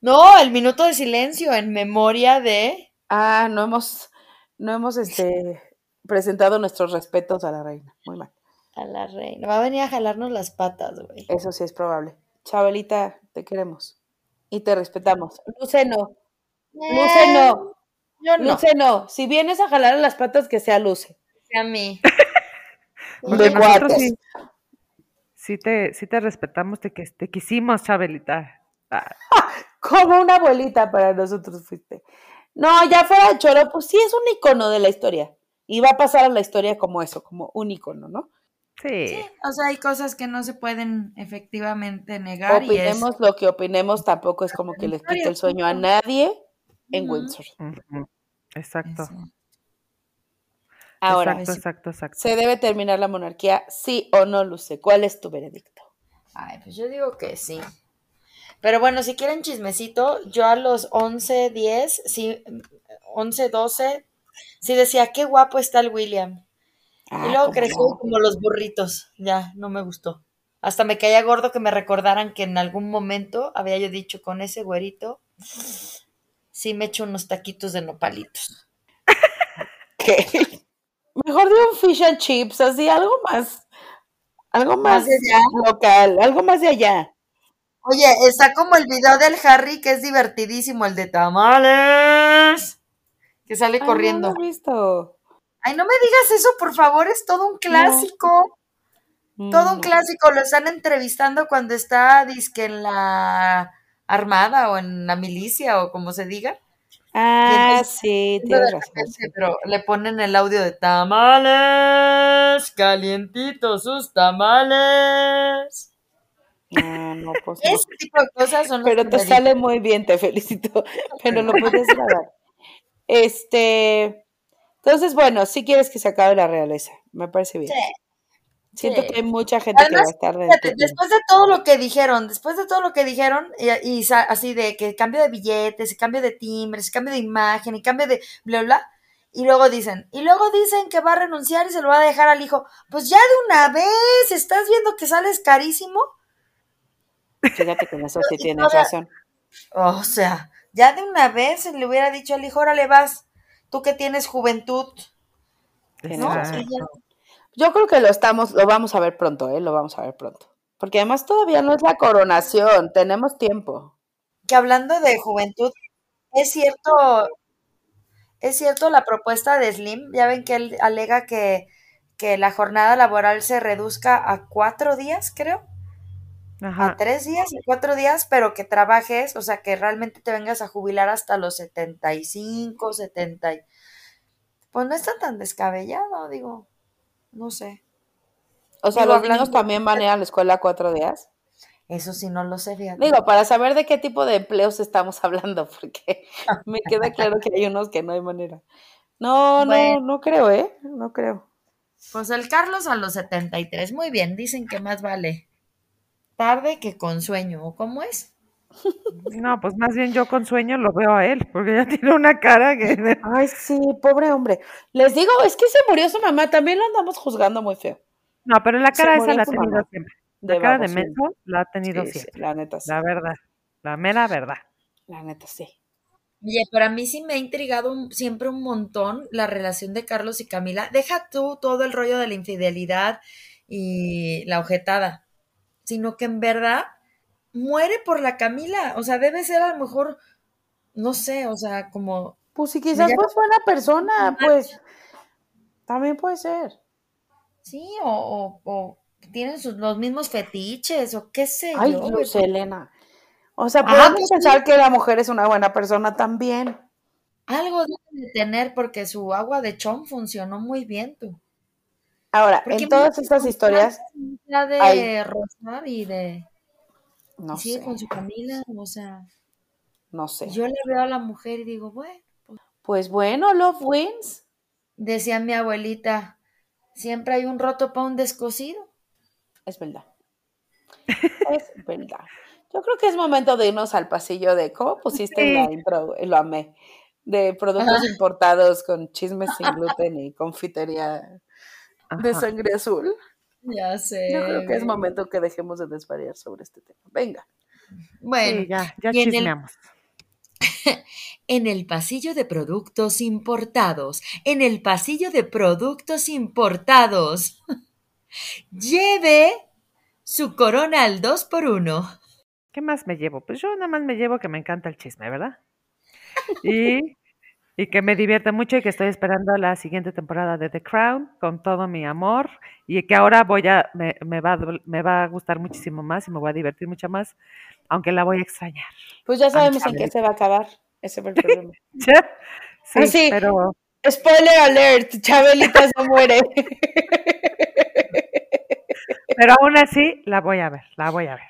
No, el minuto de silencio en memoria de... Ah, no hemos, no hemos este, presentado nuestros respetos a la reina. Muy mal. A la reina. Va a venir a jalarnos las patas, güey. Eso sí es probable. Chabelita, te queremos. Y te respetamos. Luce no. Luce Eh, no. Yo no. Luce no. Si vienes a jalar las patas, que sea Luce. A mí. De cuates. sí, sí te, sí te respetamos, te, que- te quisimos, Chabelita. Ah, Como una abuelita para nosotros fuiste. No, ya fuera de choro, pues sí es un icono de la historia. Y va a pasar a la historia como eso, como un icono, ¿no? Sí. O sea, hay cosas que no se pueden efectivamente negar y es... Opinemos lo que opinemos, tampoco es como que les quite el sueño a nadie en. Windsor. Exacto. Eso. Ahora, exacto, exacto, exacto. ¿se debe terminar la monarquía? Sí o no, Luce. ¿Cuál es tu veredicto? Ay, pues yo digo que sí. Pero bueno, si quieren chismecito, yo a los 11, 10, sí, 11, 12, sí decía, qué guapo está el William. Ah, y luego ¿cómo creció no? como los burritos. Ya, no me gustó. Hasta me caía gordo que me recordaran que en algún momento había yo dicho con ese güerito, sí me echo unos taquitos de nopalitos. ¿Qué? Mejor de un fish and chips, así, algo más. Algo más, Más de allá. local, algo más de allá. Oye, está como el video del Harry que es divertidísimo, el de tamales, que sale Ay, corriendo. No lo he visto. Ay, no me digas eso, por favor, es todo un clásico. Todo un Mm. clásico. Lo están entrevistando cuando está, dizque en la armada o en la milicia o como se diga. Ah, entonces, sí, tienes razón. repente, pero le ponen el audio de tamales, calientitos sus tamales. Ah, no, pues no. Ese tipo de cosas son Pero te sale muy bien, te felicito. Pero lo puedes grabar. Este, entonces, bueno, si quieres que se acabe la realeza, me parece bien. Sí, Siento sí. que hay mucha gente que va a estar de fíjate, después de todo lo que dijeron, después de todo lo que dijeron, y, así de que cambio de billetes, y cambio de timbres, y cambio de imagen, y cambio de bla, bla, y luego dicen, y luego dicen que va a renunciar y se lo va a dejar al hijo. Pues ya de una vez, ¿estás viendo que sales carísimo? Fíjate que en eso sí tienes razón. O sea, ya de una vez le hubiera dicho al hijo, órale vas, tú que tienes juventud, ¿no? Yo creo que lo estamos, lo vamos a ver pronto, ¿eh? Lo vamos a ver pronto. Porque además todavía no es la coronación, tenemos tiempo. que hablando de juventud, es cierto, es cierto la propuesta de Slim, ya ven que él alega que, que la jornada laboral se reduzca a cuatro días, creo, a tres días, a cuatro días, pero que trabajes, o sea, que realmente te vengas a jubilar hasta los 75, 70. y- Pues no está tan descabellado, digo, no sé. O sea, Digo, los niños también van a ir a la escuela cuatro días. Eso sí no lo sé, fíjate. Digo, para saber de qué tipo de empleos estamos hablando, porque me queda claro que hay unos que no hay manera. No, Bueno. no, no creo, ¿eh? No creo. Pues el Carlos a los 73, muy bien, dicen que más vale tarde que con sueño, ¿o cómo es? No, pues más bien yo con sueño lo veo a él, porque ya tiene una cara que... Ay, sí, pobre hombre. Les digo, es que se murió su mamá, también lo andamos juzgando muy feo. No, pero la cara esa la ha tenido mamá. siempre. De La cara de menso la ha tenido Sí, sí, siempre. la neta sí. La verdad. La mera verdad. La neta sí. Oye, pero a mí sí me ha intrigado un- siempre un montón la relación de Carlos y Camila. Deja tú todo el rollo de la infidelidad y la ojetada, sino que en verdad muere por la Camila. O sea, debe ser a lo mejor, no sé, o sea, como Pues si quizás pues buena persona, pues también puede ser. sí, o, o- o tienen sus, los mismos fetiches, o qué sé Ay, yo. Luz Elena. O sea, podemos pues pensar que la mujer es una buena persona también. Algo deben de tener porque su agua de chon funcionó muy bien, tú. Ahora, en todas estas historias, La de Ay. Rosar y de... no sigue sé, con su Camila, o sea... no sé. Yo le veo a la mujer y digo, bueno, pues, Pues bueno, love wins. decía mi abuelita, siempre hay un roto para un descosido. Es verdad. Es verdad. Yo creo que es momento de irnos al pasillo de cómo pusiste en la Sí. intro, lo amé. De productos importados con chismes sin gluten y confitería de sangre azul. Ya sé. Yo creo que es momento que dejemos de desvariar sobre este tema. Venga. Bueno, Sí, ya, ya y en el- chismeamos. en el pasillo de productos importados, en el pasillo de productos importados. Lleve su corona al 2 por 1 ¿Qué más me llevo? Pues yo nada más me llevo que me encanta el chisme, ¿verdad? Y, y que me divierte mucho y que estoy esperando la siguiente temporada de The Crown con todo mi amor y que ahora voy a, me, me va, me va a gustar muchísimo más y me voy a divertir mucho más, aunque la voy a extrañar. Pues ya sabemos en qué se va a acabar. Ese fue el problema. Sí, Ah, sí. pero Spoiler alert, Chabelita se muere. Pero aún así la voy a ver, la voy a ver.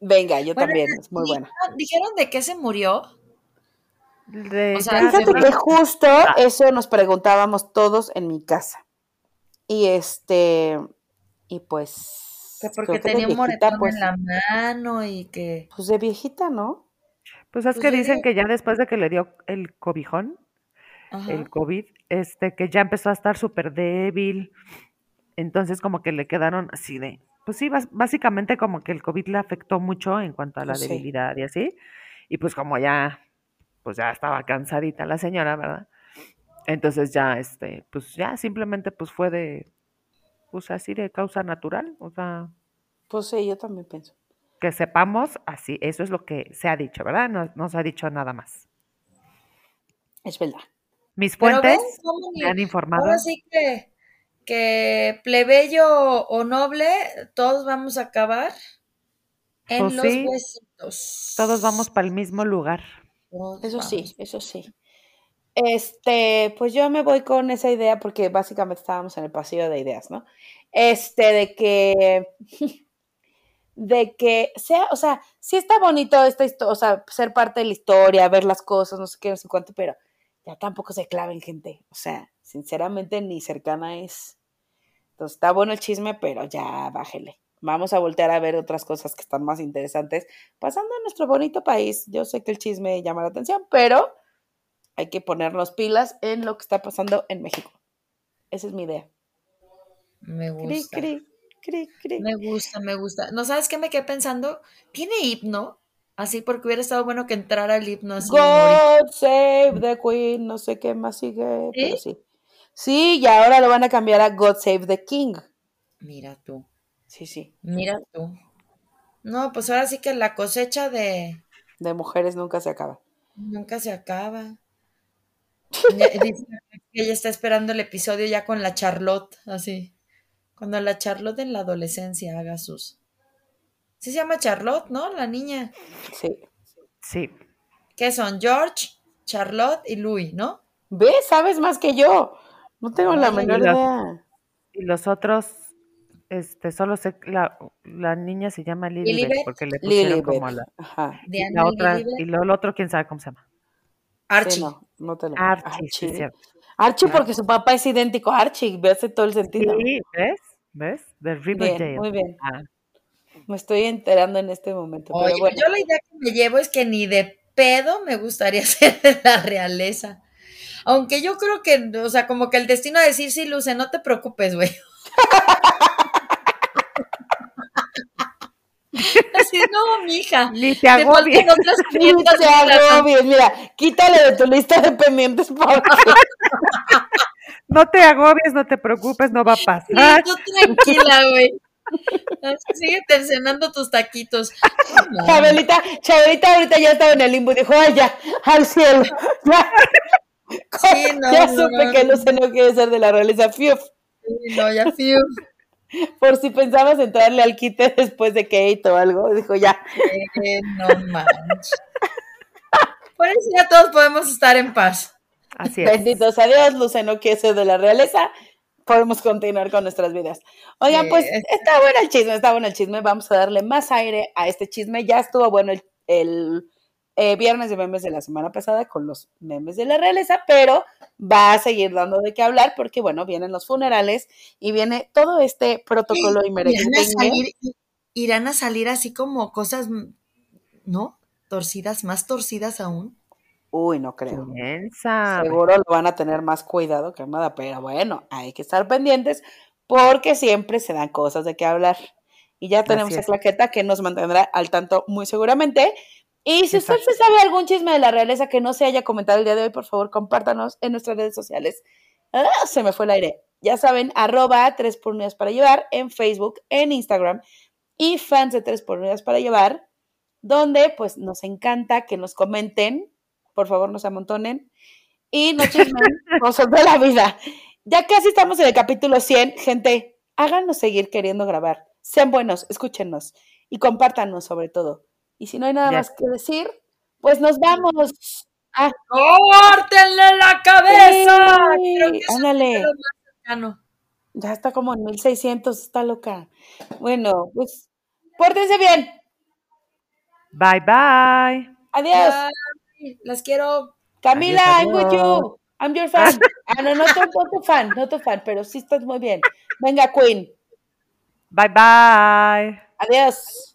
Venga, yo Bueno, también, es muy ¿Dijeron- buena. ¿Dijeron de qué se murió? De- O sea, Fíjate que justo eso nos preguntábamos todos en mi casa. Y este, y pues. Que porque tenía un moretón pues, en la mano y que... pues de viejita, ¿no? Pues es Pues que dicen que ya después de que le dio el cobijón, Ajá. el COVID, este, que ya empezó a estar súper débil. Entonces como que le quedaron así de, pues sí, básicamente como que el COVID le afectó mucho en cuanto a la Pues sí. debilidad y así. Y pues como ya, pues ya estaba cansadita la señora, ¿verdad? Entonces ya, este, pues ya simplemente pues fue de, pues así de causa natural. O sea, Pues sí, yo también pienso. que sepamos así, eso es lo que se ha dicho, ¿verdad? No, no se ha dicho nada más. Es verdad. Mis fuentes me han informado. Ahora sí que, que plebeyo o noble, todos vamos a acabar en Pues los sí. huesitos. Todos vamos para el mismo lugar. Todos Eso sí, eso sí. Este, pues yo me voy con esa idea porque básicamente estábamos en el pasillo de ideas, ¿no? Este, de que, de que sea, o sea, sí está bonito esta historia, o sea, ser parte de la historia, ver las cosas, no sé qué, no sé cuánto, pero ya tampoco se claven, gente. O sea, sinceramente ni cercana es. Entonces está bueno el chisme, pero ya bájele. Vamos a voltear a ver otras cosas que están más interesantes pasando en nuestro bonito país. Yo sé que el chisme llama la atención, pero hay que ponernos pilas en lo que está pasando en México. Esa es mi idea. Me gusta. cri, cri, cri. Me gusta, me gusta. ¿No sabes qué me quedé pensando? ¿Tiene himno? Así porque hubiera estado bueno que entrara el himno así. God save the Queen, no sé qué más sigue, pero sí. Sí, y ahora lo van a cambiar a God save the King. Mira tú, Sí, sí. mira tú. No, pues ahora sí que la cosecha de De mujeres nunca se acaba. nunca se acaba. Ya- Dice que ella está esperando el episodio ya con la Charlotte, así. Cuando la Charlotte en la adolescencia haga sus. Sí se llama Charlotte, ¿no? La niña. Sí. Sí. ¿Qué son? George, Charlotte y Louis, ¿no? ¿Ves? Sabes más que yo. No tengo la menor los- idea. Y los otros, este, solo sé, la, la niña se llama Lilibet Lilibet. porque le pusieron como la, Ajá. y Diana la otra, Lilibet. y lo, el otro quién sabe cómo se llama. Archie. Sí, no, no te lo Archie, sí, Archie. es cierto. Archie, porque su papá es idéntico a Archie. Ve hace todo el sentido. Sí, ¿ves? ¿Ves? De Riverdale. Bien, muy bien. Ah, me estoy enterando en este momento. Oye, pero bueno. yo la idea que me llevo es que ni de pedo me gustaría ser de la realeza. Aunque yo creo que, o sea, como que el destino de decir, sí, Luce, no te preocupes, güey. Así, no, mija. Ni te Te agobies. otras No 500 te agobies, mira, quítale de tu lista de pendientes porque No te agobies, no te preocupes, no va a Sí, pasar. tú tranquila, güey. Sigue cenando tus taquitos. Chabelita, Chabelita ahorita ya estaba en el limbo y dijo, ay, ya, al cielo. Ya, Sí, no, ya no, supe no, que no. Luce no quiere ser de la realeza. Fiuf. sí, no, ya fiu. Por si pensabas entrarle al quite después de Kate o algo, dijo ya. Eh, no manches. Por eso ya todos podemos estar en paz. Así es. Benditos a Dios, Luce no quiere ser de la realeza. Podemos continuar con nuestras vidas. Oigan, Sí, pues es- está bueno el chisme, está bueno el chisme. Vamos a darle más aire a este chisme. Ya estuvo bueno el, el, eh, viernes de memes de la semana pasada con los memes de la realeza, pero va a seguir dando de qué hablar porque, bueno, vienen los funerales y viene todo este protocolo y Irán a merengue. salir, irán a salir así como cosas, ¿no? Torcidas, más torcidas aún. Uy, no creo. Seguro lo van a tener más cuidado que nada, pero bueno, hay que estar pendientes porque siempre se dan cosas de qué hablar. Y ya tenemos a. Claqueta que nos mantendrá al tanto muy seguramente. Y si usted Exacto. se sabe algún chisme de la realeza que no se haya comentado el día de hoy, por favor, compártanos en nuestras redes sociales. Ah, se me fue el aire. Ya saben, arroba 3 por unidades para llevar en Facebook, en Instagram y fans de 3 por unidades para llevar, donde pues nos encanta que nos comenten, por favor, nos amontonen y no chismen cosas de la vida. Ya casi estamos en el capítulo 100, gente, háganos seguir queriendo grabar. Sean buenos, escúchenos y compártanos sobre todo. Y si no hay nada Ya. más que decir, pues nos vamos. Ah, ¡Córtenle la cabeza! sí, Creo que eso ándale. Ya está como en 1600, está loca. Bueno, pues pórtense bien. Bye, bye. Adiós. Bye. Las quiero. Camila, Adiós, I'm with adiós. you. I'm your fan. Ah, no, no tu, no tu fan, no tu fan, pero sí estás muy bien. Venga, Queen. Bye, bye. Adiós.